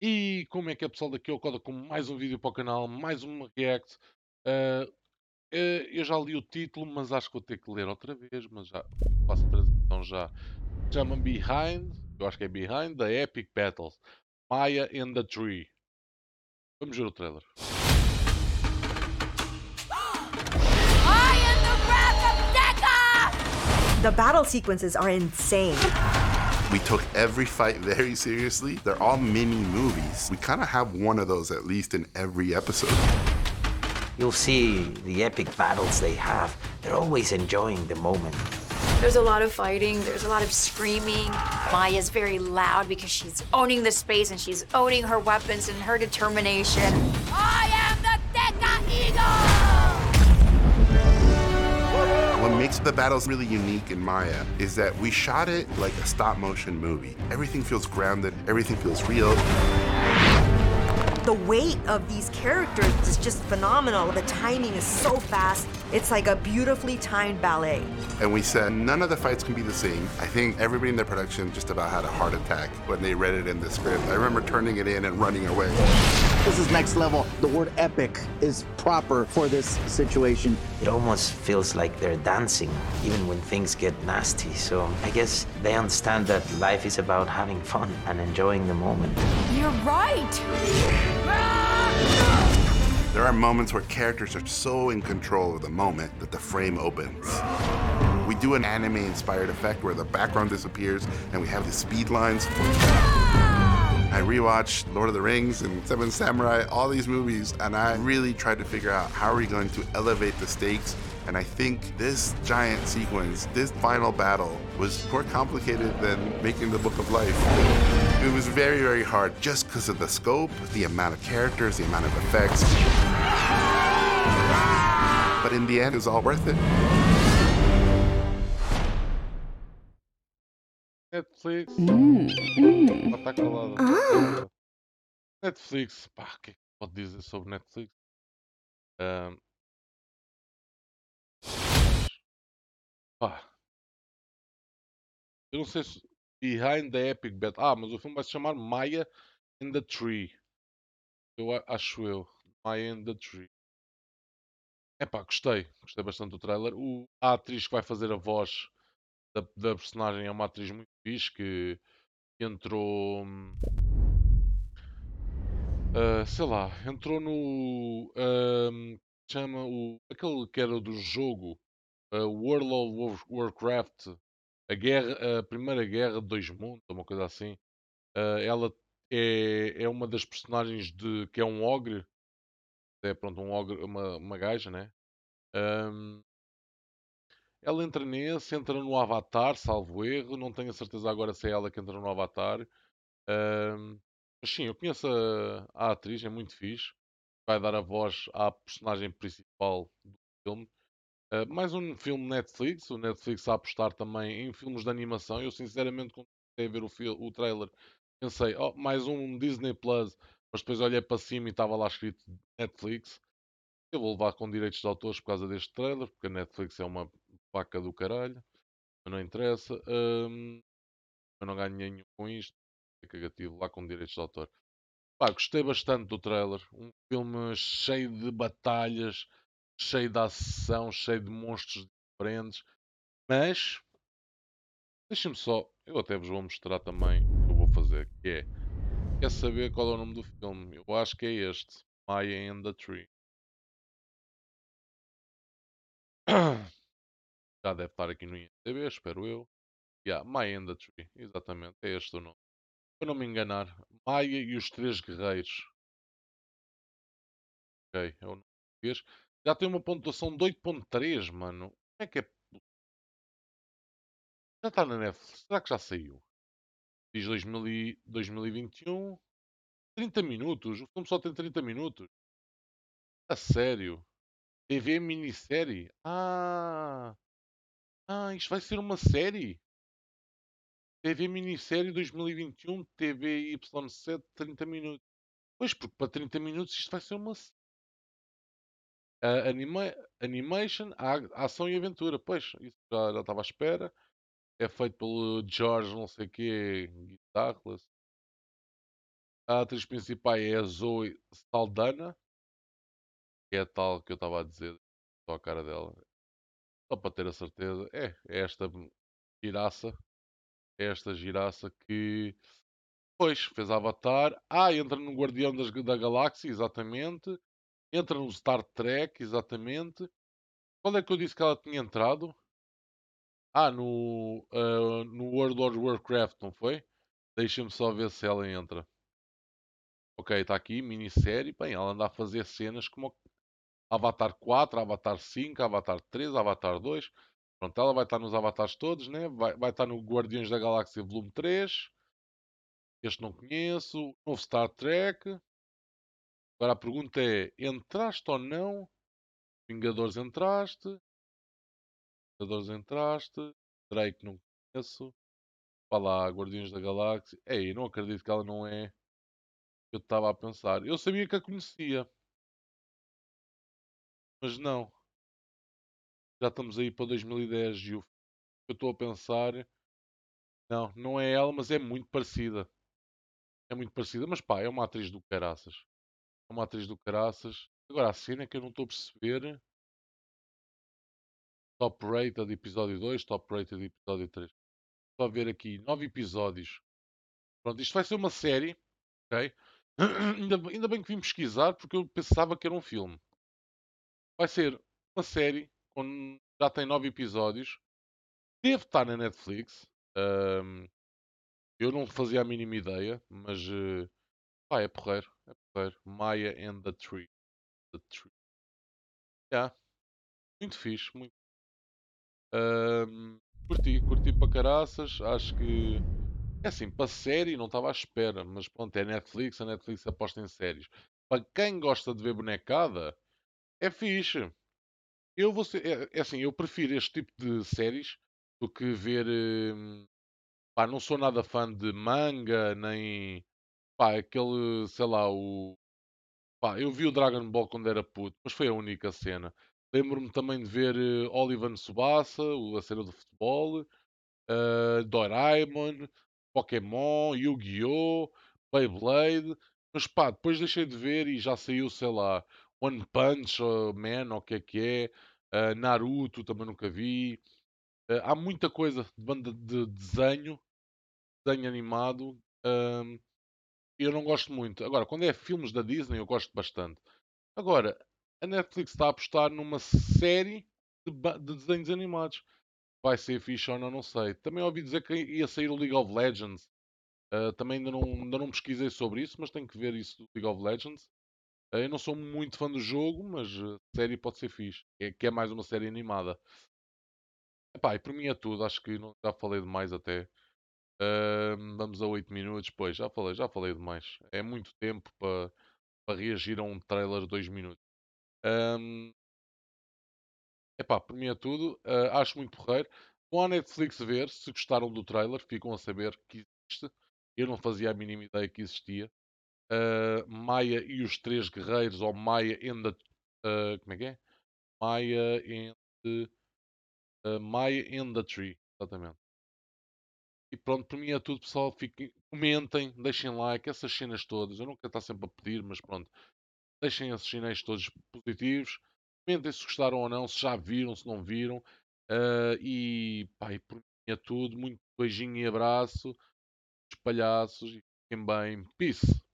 E como é que é pessoal daqui ao Coda com mais um vídeo para o canal, mais uma react. Eh, eu já li o título, mas acho que vou ter que ler outra vez, mas já faço a transição já. Chama Behind, eu acho que é Behind the Epic Battles. Maya and the Tree. Vamos ver o trailer. I am the wrath of Deca! The battle sequences are insane. We took every fight very seriously. They're all mini movies. We kind of have one of those at least in every episode. You'll see the epic battles they have. They're always enjoying the moment. There's a lot of fighting, there's a lot of screaming. Maya's very loud because she's owning the space and she's owning her weapons and her determination. Makes the battles really unique in Maya is that we shot it like a stop motion movie. Everything feels grounded, everything feels real. The weight of these characters is just phenomenal. The timing is so fast. It's like a beautifully timed ballet. And we said none of the fights can be the same. I think everybody in the production just about had a heart attack when they read it in the script. I remember turning it in and running away. This is next level. The word epic is proper for this situation. It almost feels like they're dancing, even when things get nasty. So I guess they understand that life is about having fun and enjoying the moment. You're right! There are moments where characters are so in control of the moment that the frame opens. We do an anime inspired effect where the background disappears and we have the speed lines. I rewatched Lord of the Rings and Seven Samurai, all these movies, and I really tried to figure out how are we going to elevate the stakes. And I think this giant sequence, this final battle, was more complicated than making the Book of Life. It was very, very hard just because of the scope, the amount of characters, the amount of effects. But in the end, it was all worth it. Netflix. Hum, Ela está calada. Netflix. Pá, o que é que pode dizer sobre Netflix? Ahm. Pá. Eu não sei se. Behind the Epic Battle. Ah, mas o filme vai se chamar Maya in the Tree. Eu acho eu. Maya in the Tree. Epá, gostei. Gostei bastante do trailer. O, a atriz que vai fazer a voz da, da personagem é uma atriz muito fixe que entrou. ah, sei lá, entrou no. ahm, chama o. aquele que era do jogo. ah, World of War- Warcraft. A, guerra, a Primeira Guerra de Dois Mundos, uma coisa assim. Ah, ela é, é uma das personagens de. que é um ogre. É pronto, um ogre, uma, uma gaja, né? Ahm, ela entra nesse, entra no Avatar, salvo erro. Não tenho a certeza agora se é ela que entra no Avatar. Ahm, mas sim, eu conheço a, a atriz, é muito fixe. Vai dar a voz à personagem principal do filme. Ah, mais um filme Netflix. O Netflix a apostar também em filmes de animação. Eu sinceramente, quando comecei a ver o, o trailer, pensei, oh, mais um Disney Plus. Mas depois olhei para cima e estava lá escrito Netflix. Eu vou levar com direitos de autores por causa deste trailer, porque a Netflix é uma vaca do caralho. Mas não interessa. Ahm, eu não ganho nenhum com isto. É cagativo lá com direitos de autor. Pá, gostei bastante do trailer. Um filme cheio de batalhas, cheio de ação, cheio de monstros diferentes. Mas, deixem-me só, eu até vos vou mostrar também o que eu vou fazer, que é, quer saber qual é o nome do filme? Eu acho que é este, Maya and the Tree. Já deve estar aqui no IMDb, espero eu. Yeah, the Tree, exatamente, é este o nome. Para não me enganar, Maia e os Três Guerreiros. Ok, é o nome. Já tem uma pontuação de 8.3, mano. Como é que é? Já está na Netflix. Será que já saiu? Diz 2000 e 2021. 30 minutos. O filme só tem 30 minutos. A sério? TV minissérie? Ah! Ah, isto vai ser uma série? TV minissérie 2021, TV Y7, 30 minutos. Pois, porque para 30 minutos isto vai ser uma série. Ah, anima animation, a- ação e aventura. Pois, isso já, estava à espera. É feito pelo George não sei quê, Guitarras. A atriz principal é a Zoe Saldana, que é a tal que eu estava a dizer, só a cara dela. Só para ter a certeza. É, é esta giraça. É esta giraça que. Pois, fez Avatar. Ah, entra no Guardião das, da Galáxia, exatamente. Entra no Star Trek, exatamente. Quando é que eu disse que ela tinha entrado? Ah, no, uh, no World of Warcraft, não foi? Deixa-me só ver se ela entra. Ok, está aqui, minissérie. Bem, ela anda a fazer cenas como Avatar 4, Avatar 5, Avatar 3, Avatar 2. Pronto, ela vai estar nos avatares todos, né? Vai, vai estar no Guardiões da Galáxia Volume 3. Este não conheço. Novo Star Trek. Agora a pergunta é: entraste ou não? Vingadores entraste. Vingadores entraste. Drake não conheço. Vá lá, Guardiões da Galáxia. Ei, não acredito que ela não é. Eu estava a pensar. Eu sabia que a conhecia. Mas não. Já estamos aí para 2010 e o que eu estou a pensar. Não, não é ela, mas é muito parecida. É muito parecida, mas pá, é uma atriz do caraças. É uma atriz do caraças. Agora a cena é que eu não estou a perceber. Top rated episódio 2, top rated episódio 3. Estou a ver aqui 9 episódios. Pronto, isto vai ser uma série. Ok? ainda, ainda bem que vim pesquisar porque eu pensava que era um filme. Vai ser uma série com, já tem 9 episódios. Deve estar na Netflix. Um, eu não fazia a mínima ideia, mas uh, pá, é porreiro. É porreiro. Maya and the Tree. The Tree. Yeah. Muito fixe. Muito. Um, curti, curti para caraças. Acho que é assim, para série não estava à espera, mas pronto, é Netflix, a Netflix aposta em séries. Para quem gosta de ver bonecada, é fixe. Eu vou ser, é, é assim, eu prefiro este tipo de séries do que ver. Hum, pá, não sou nada fã de manga, nem. Pá, aquele, sei lá, o. Pá, eu vi o Dragon Ball quando era puto, mas foi a única cena. Lembro-me também de ver uh, Oliver Tsubasa, a cena do futebol, uh, Doraemon, Pokémon, Yu-Gi-Oh!, Beyblade, mas pá, depois deixei de ver e já saiu, sei lá, One Punch Man, ou o que é que é, uh, Naruto também nunca vi. Uh, há muita coisa de banda de desenho, desenho animado, um, eu não gosto muito. Agora, quando é filmes da Disney, eu gosto bastante. Agora, a Netflix está a apostar numa série de, de desenhos animados vai ser fixe ou não, não sei. Também ouvi dizer que ia sair o League of Legends. Uh, também ainda não, ainda não pesquisei sobre isso, mas tenho que ver isso do League of Legends. Uh, eu não sou muito fã do jogo, mas a série pode ser fixe. É, que é mais uma série animada. Epá, e por mim é tudo. Acho que não, já falei demais até. Uh, vamos a 8 minutos. Pois, já falei, já falei demais. É muito tempo para para reagir a um trailer de 2 minutos. Um, Epá, por mim é tudo. Uh, acho muito porreiro. Vão à Netflix ver se gostaram do trailer. Ficam a saber que existe. Eu não fazia a mínima ideia que existia. Uh, Maia e os Três Guerreiros, ou Maia and the... Uh, como é que é? Maia and the... Uh, Maia and the Tree. Exatamente. E pronto, por mim é tudo, pessoal. Fiquem, comentem, deixem like, essas cenas todas. Eu quero estar sempre a pedir, mas pronto. Deixem esses sinais todos positivos. Comentem se gostaram ou não, se já viram, se não viram. Uh, e pá, e por mim é tudo. Muito beijinho e abraço. Espalhaços e fiquem bem. Peace.